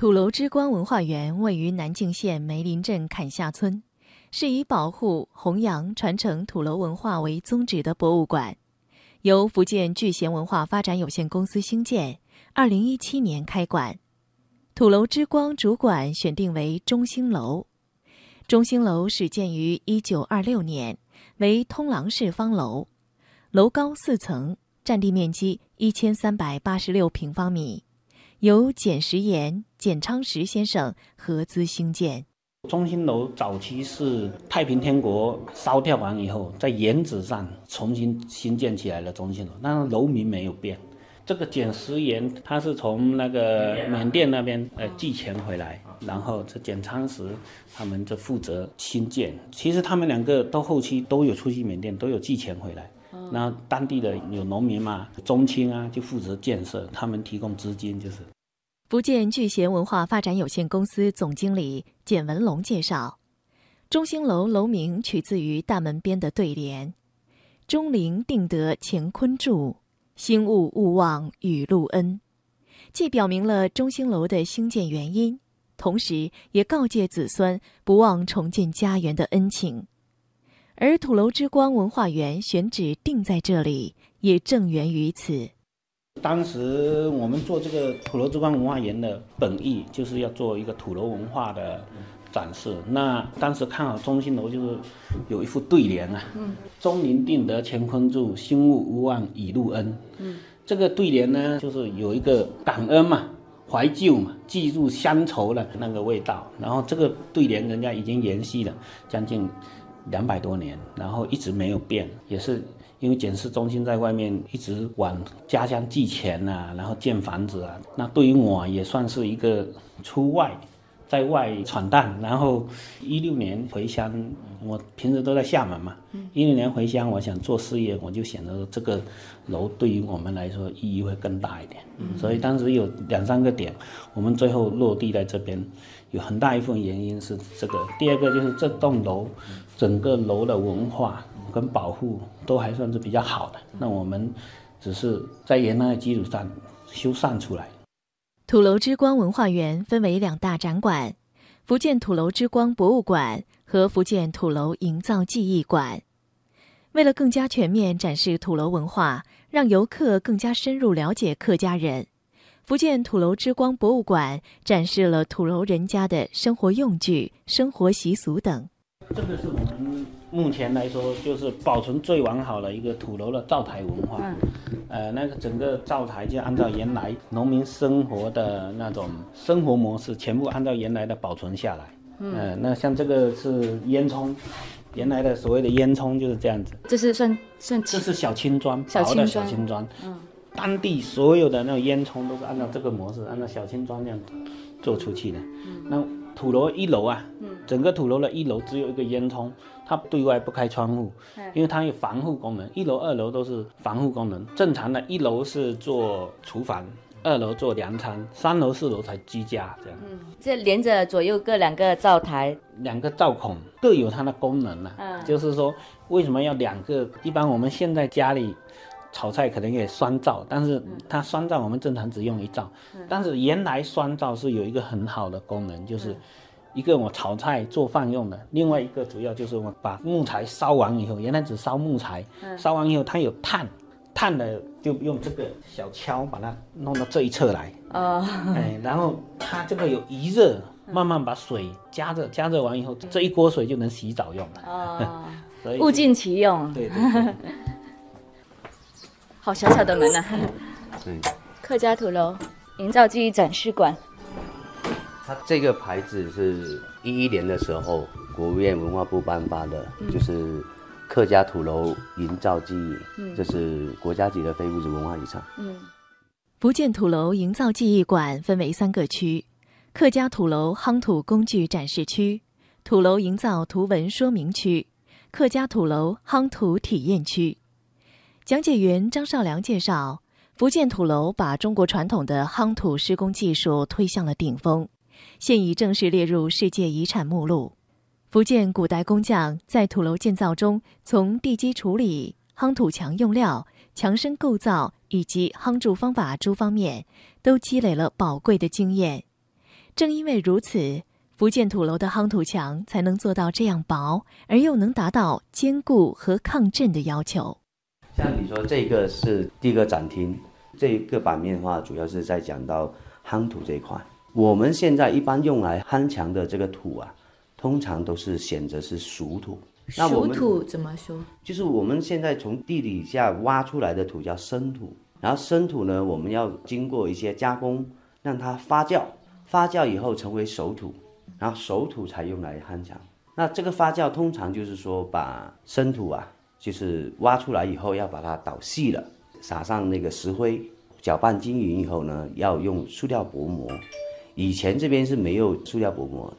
土楼之光文化园位于南靖县梅林镇坎下村，是以保护、弘扬、传承土楼文化为宗旨的博物馆，由福建聚贤文化发展有限公司兴建，二零一七年开馆。土楼之光主馆选定为中兴楼，中兴楼始建于一九二六年，为通廊式方楼，楼高四层，占地面积一千三百八十六平方米。由简石岩、简昌石先生合资兴建。中心楼早期是太平天国烧掉完以后，在原址上重新新建起来的中心楼，但是楼名没有变。这个简石岩它是从那个缅甸那边呃寄钱回来，然后这简昌石他们就负责新建。其实他们两个到后期都有出去缅甸，都有寄钱回来。那当地的有农民嘛，中青啊，就负责建设，他们提供资金就是。福建聚贤文化发展有限公司总经理简文龙介绍，中兴楼楼名取自于大门边的对联：“钟灵定得乾坤柱，兴物勿忘雨露恩”，既表明了中兴楼的兴建原因，同时也告诫子孙不忘重建家园的恩情。而土楼之光文化园选址定在这里，也正源于此。当时我们做这个土楼之光文化园的本意，就是要做一个土楼文化的展示。那当时看好中心楼，就是有一副对联啊：“嗯，钟灵定得乾坤柱，心物无忘以路恩。”嗯，这个对联呢，就是有一个感恩嘛、怀旧嘛、记住乡愁的那个味道。然后这个对联，人家已经延续了将近。两百多年，然后一直没有变，也是因为检视中心在外面一直往家乡寄钱呐，然后建房子啊。那对于我也算是一个出外，在外闯荡。然后一六年回乡，我平时都在厦门嘛。一六年回乡，我想做事业，我就选择这个楼对于我们来说意义会更大一点。所以当时有两三个点，我们最后落地在这边。有很大一部分原因是这个，第二个就是这栋楼，整个楼的文化跟保护都还算是比较好的。那我们只是在原来的基础上修缮出来。土楼之光文化园分为两大展馆：福建土楼之光博物馆和福建土楼营造技艺馆。为了更加全面展示土楼文化，让游客更加深入了解客家人。福建土楼之光博物馆展示了土楼人家的生活用具、生活习俗等。这个是我们目前来说就是保存最完好的一个土楼的灶台文化。嗯。呃，那个整个灶台就按照原来农民生活的那种生活模式，全部按照原来的保存下来。嗯。那像这个是烟囱，原来的所谓的烟囱就是这样子。这是算算。这是小青砖，薄的小青砖。嗯。当地所有的那种烟囱都是按照这个模式，按照小青砖这样做出去的。嗯那土楼一楼啊，整个土楼的一楼只有一个烟囱，它对外不开窗户，因为它有防护功能。一楼、二楼都是防护功能。正常的一楼是做厨房，二楼做粮仓，三楼、四楼才居家这样。嗯，这连着左右各两个灶台，两个灶孔各有它的功能呢。嗯，就是说为什么要两个？一般我们现在家里。炒菜可能也双灶，但是它酸灶我们正常只用一灶，但是原来酸灶是有一个很好的功能，就是一个我炒菜做饭用的，另外一个主要就是我把木材烧完以后，原来只烧木材，烧完以后它有碳，碳的就用这个小锹把它弄到这一侧来，哦，哎，然后它这个有余热，慢慢把水加热，加热完以后这一锅水就能洗澡用了，哦，物尽其用，对对。好小小的门呐！对，客家土楼营造技艺展示馆。它这个牌子是一一年的时候，国务院文化部颁发的，就是客家土楼营造技艺，这是国家级的非物质文化遗产。嗯，福建土楼营造技艺馆分为三个区：客家土楼夯土工具展示区、土楼营造图文说明区、客家土楼夯土体验区。讲解员张少良介绍，福建土楼把中国传统的夯土施工技术推向了顶峰，现已正式列入世界遗产目录。福建古代工匠在土楼建造中，从地基处理、夯土墙用料、墙身构造以及夯筑方法诸方面，都积累了宝贵的经验。正因为如此，福建土楼的夯土墙才能做到这样薄，而又能达到坚固和抗震的要求。像你说这个是第一个展厅，这一个版面的话，主要是在讲到夯土这一块。我们现在一般用来夯墙的这个土啊，通常都是选择是熟土。那我们熟土怎么说？就是我们现在从地底下挖出来的土叫生土，然后生土呢，我们要经过一些加工，让它发酵，发酵以后成为熟土，然后熟土才用来夯墙。那这个发酵通常就是说把生土啊，就是挖出来以后要把它捣细了，撒上那个石灰，搅拌均匀以后呢，要用塑料薄膜。以前这边是没有塑料薄膜，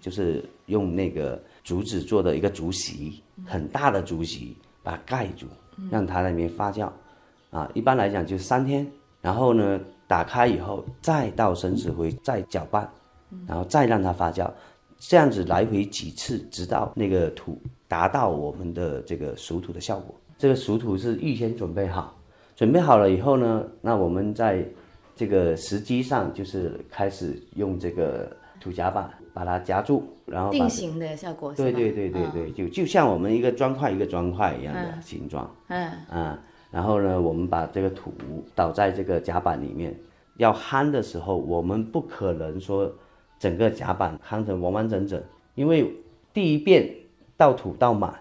就是用那个竹子做的一个竹席，很大的竹席，把它盖住，让它那边发酵。啊，一般来讲就是三天，然后呢，打开以后再倒生石灰，再搅拌，然后再让它发酵，这样子来回几次，直到那个土达到我们的这个熟土的效果。这个熟土是预先准备好，准备好了以后呢，那我们在这个时机上就是开始用这个土夹板把它夹住，然后定型的效果对对对对对，就就像我们一个砖块一个砖块一样的形状。嗯嗯，然后呢，我们把这个土倒在这个夹板里面，要夯的时候，我们不可能说整个甲板夯成完完整整，因为第一遍倒土倒满，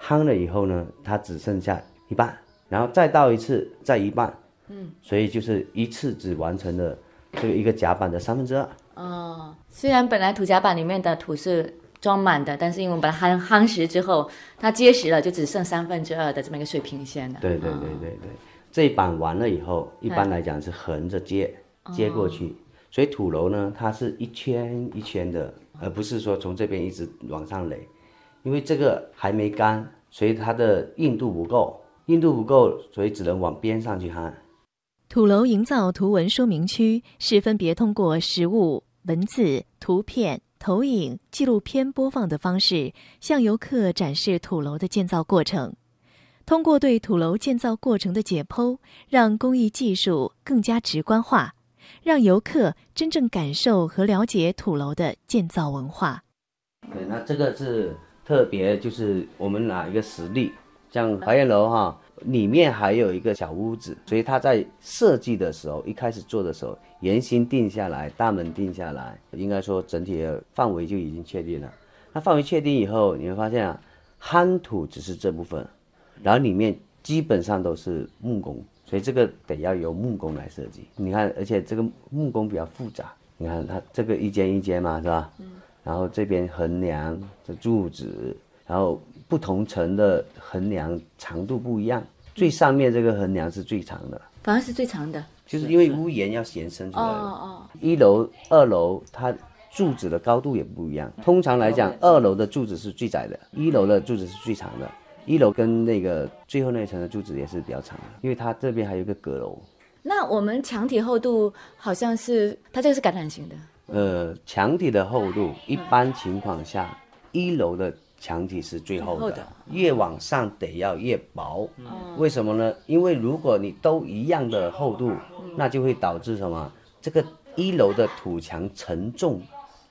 夯了以后呢，它只剩下一半，然后再倒一次再一半，嗯，所以就是一次只完成了这个一个甲板的三分之二。哦，虽然本来土甲板里面的土是装满的，但是因为我们把它夯夯实之后，它结实了，就只剩三分之二的这么一个水平线了。对对对对对，这一板完了以后，一般来讲是横着接接过去，所以土楼呢，它是一圈一圈的，而不是说从这边一直往上垒，因为这个还没干，所以它的硬度不够，硬度不够，所以只能往边上去焊。土楼营造图文说明区是分别通过实物、文字、图片、投影、纪录片播放的方式，向游客展示土楼的建造过程。通过对土楼建造过程的解剖，让工艺技术更加直观化，让游客真正感受和了解土楼的建造文化。对，那这个是特别，就是我们拿一个实例，像华苑楼哈，里面还有一个小屋子，所以它在设计的时候，一开始做的时候，圆心定下来，大门定下来，应该说整体的范围就已经确定了。那范围确定以后，你会发现啊，夯土只是这部分，然后里面基本上都是木工，所以这个得要由木工来设计。你看，而且这个木工比较复杂，你看它这个一间一间嘛，是吧？嗯。然后这边横梁的柱子，然后不同层的横梁长度不一样，最上面这个横梁是最长的，反而是最长的。就是因为屋檐要延伸出来哦来。哦，一楼、二楼它柱子的高度也不一样。通常来讲，二楼的柱子是最窄的，一楼的柱子是最长的。一楼跟那个最后那一层的柱子也是比较长的，因为它这边还有一个阁楼。那我们墙体厚度好像是它这个是橄榄型的，呃，墙体的厚度，一般情况下，一楼的墙体是最厚的，最厚的越往上得要越薄。为什么呢？因为如果你都一样的厚度，那就会导致什么？这个一楼的土墙承重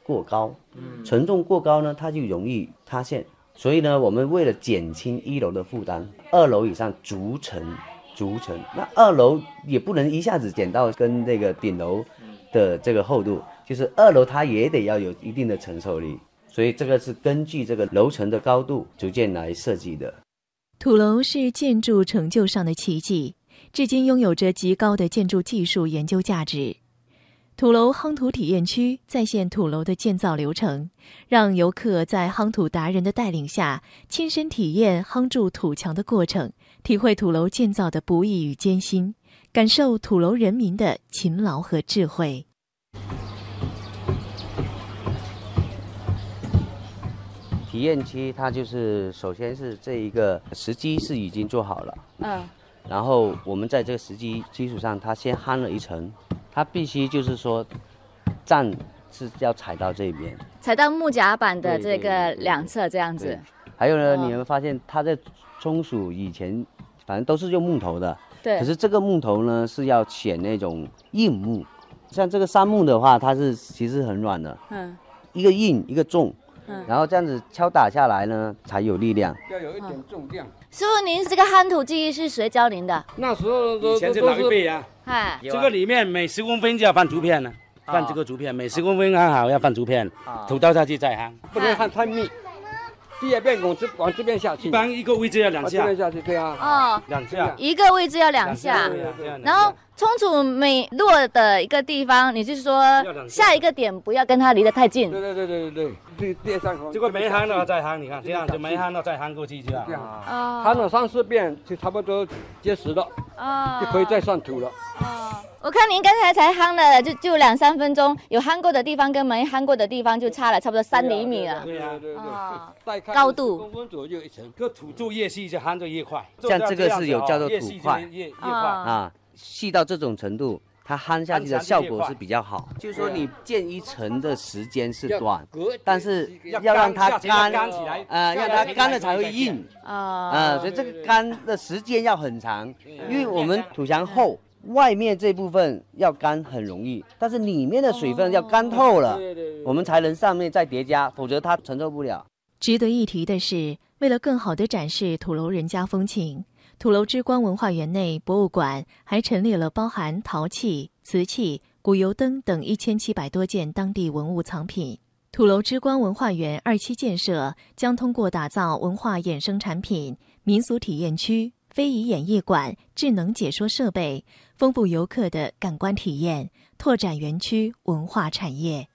过高，承重过高呢，它就容易塌陷。所以呢，我们为了减轻一楼的负担，二楼以上逐层逐层。那二楼也不能一下子减到跟这个顶楼的这个厚度，就是二楼它也得要有一定的承受力。所以这个是根据这个楼层的高度逐渐来设计的。土楼是建筑成就上的奇迹，至今拥有着极高的建筑技术研究价值。土楼夯土体验区再现土楼的建造流程，让游客在夯土达人的带领下，亲身体验夯筑土墙的过程，体会土楼建造的不易与艰辛，感受土楼人民的勤劳和智慧。体验区它就是首先是这一个石基是已经做好了，嗯，然后我们在这个石基基础上，它先夯了一层，它必须就是说站是要踩到这边。踩到木甲板的这个两侧这样子，还有呢，哦。你有没有发现它的松鼠以前反正都是用木头的，对。可是这个木头呢是要选那种硬木，像这个杉木的话，它是其实很软的，嗯，一个硬一个重，嗯。然后这样子敲打下来呢，才有力量。要有一点重量。师傅，您这个夯土技艺是谁教您的？那时候都以前是老一辈啊，哎，这个里面每十公分就要放竹片呢，放这个竹片，每十公分刚好要放竹片，土倒下去再夯。不能焊太密。第二遍往这往这边下去，一般一个位置要两下。往这边，下去，对啊。哦，两下，一个位置要两下。然后冲土每落的一个地方，你是说要两下。下一个点不要跟它离得太近？对对对对对。对，第第三这个没夯的话再夯，你看这样就没夯的再夯过去这。样，哦。焊了三四遍就差不多结实了，哦。就可以再上土了。哦，我看您刚才才夯了就就两三分钟，有夯过的地方跟没夯过的地方就差了差不多三厘米了。对啊对对对，再看高度公分左右一层。这土做越细就夯得越快，像这个是有叫做土块越越越啊快。啊，细到这种程度，它焊下去的效果是比较好。就是说你建一层的时间是短，但是要让它干，呃，让它干了才会硬。啊啊，所以这个干的时间要很长，因为我们土墙厚，外面这部分要干很容易，但是里面的水分要干透了，对对对我们才能上面再叠加，否则它承受不了。值得一提的是，为了更好地展示土楼人家风情，土楼之光文化园内博物馆还陈列了包含陶器、瓷器、古油灯等一千七百多件当地文物藏品。土楼之光文化园二期建设将通过打造文化衍生产品、民俗体验区、非遗演艺馆、智能解说设备，丰富游客的感官体验，拓展园区文化产业。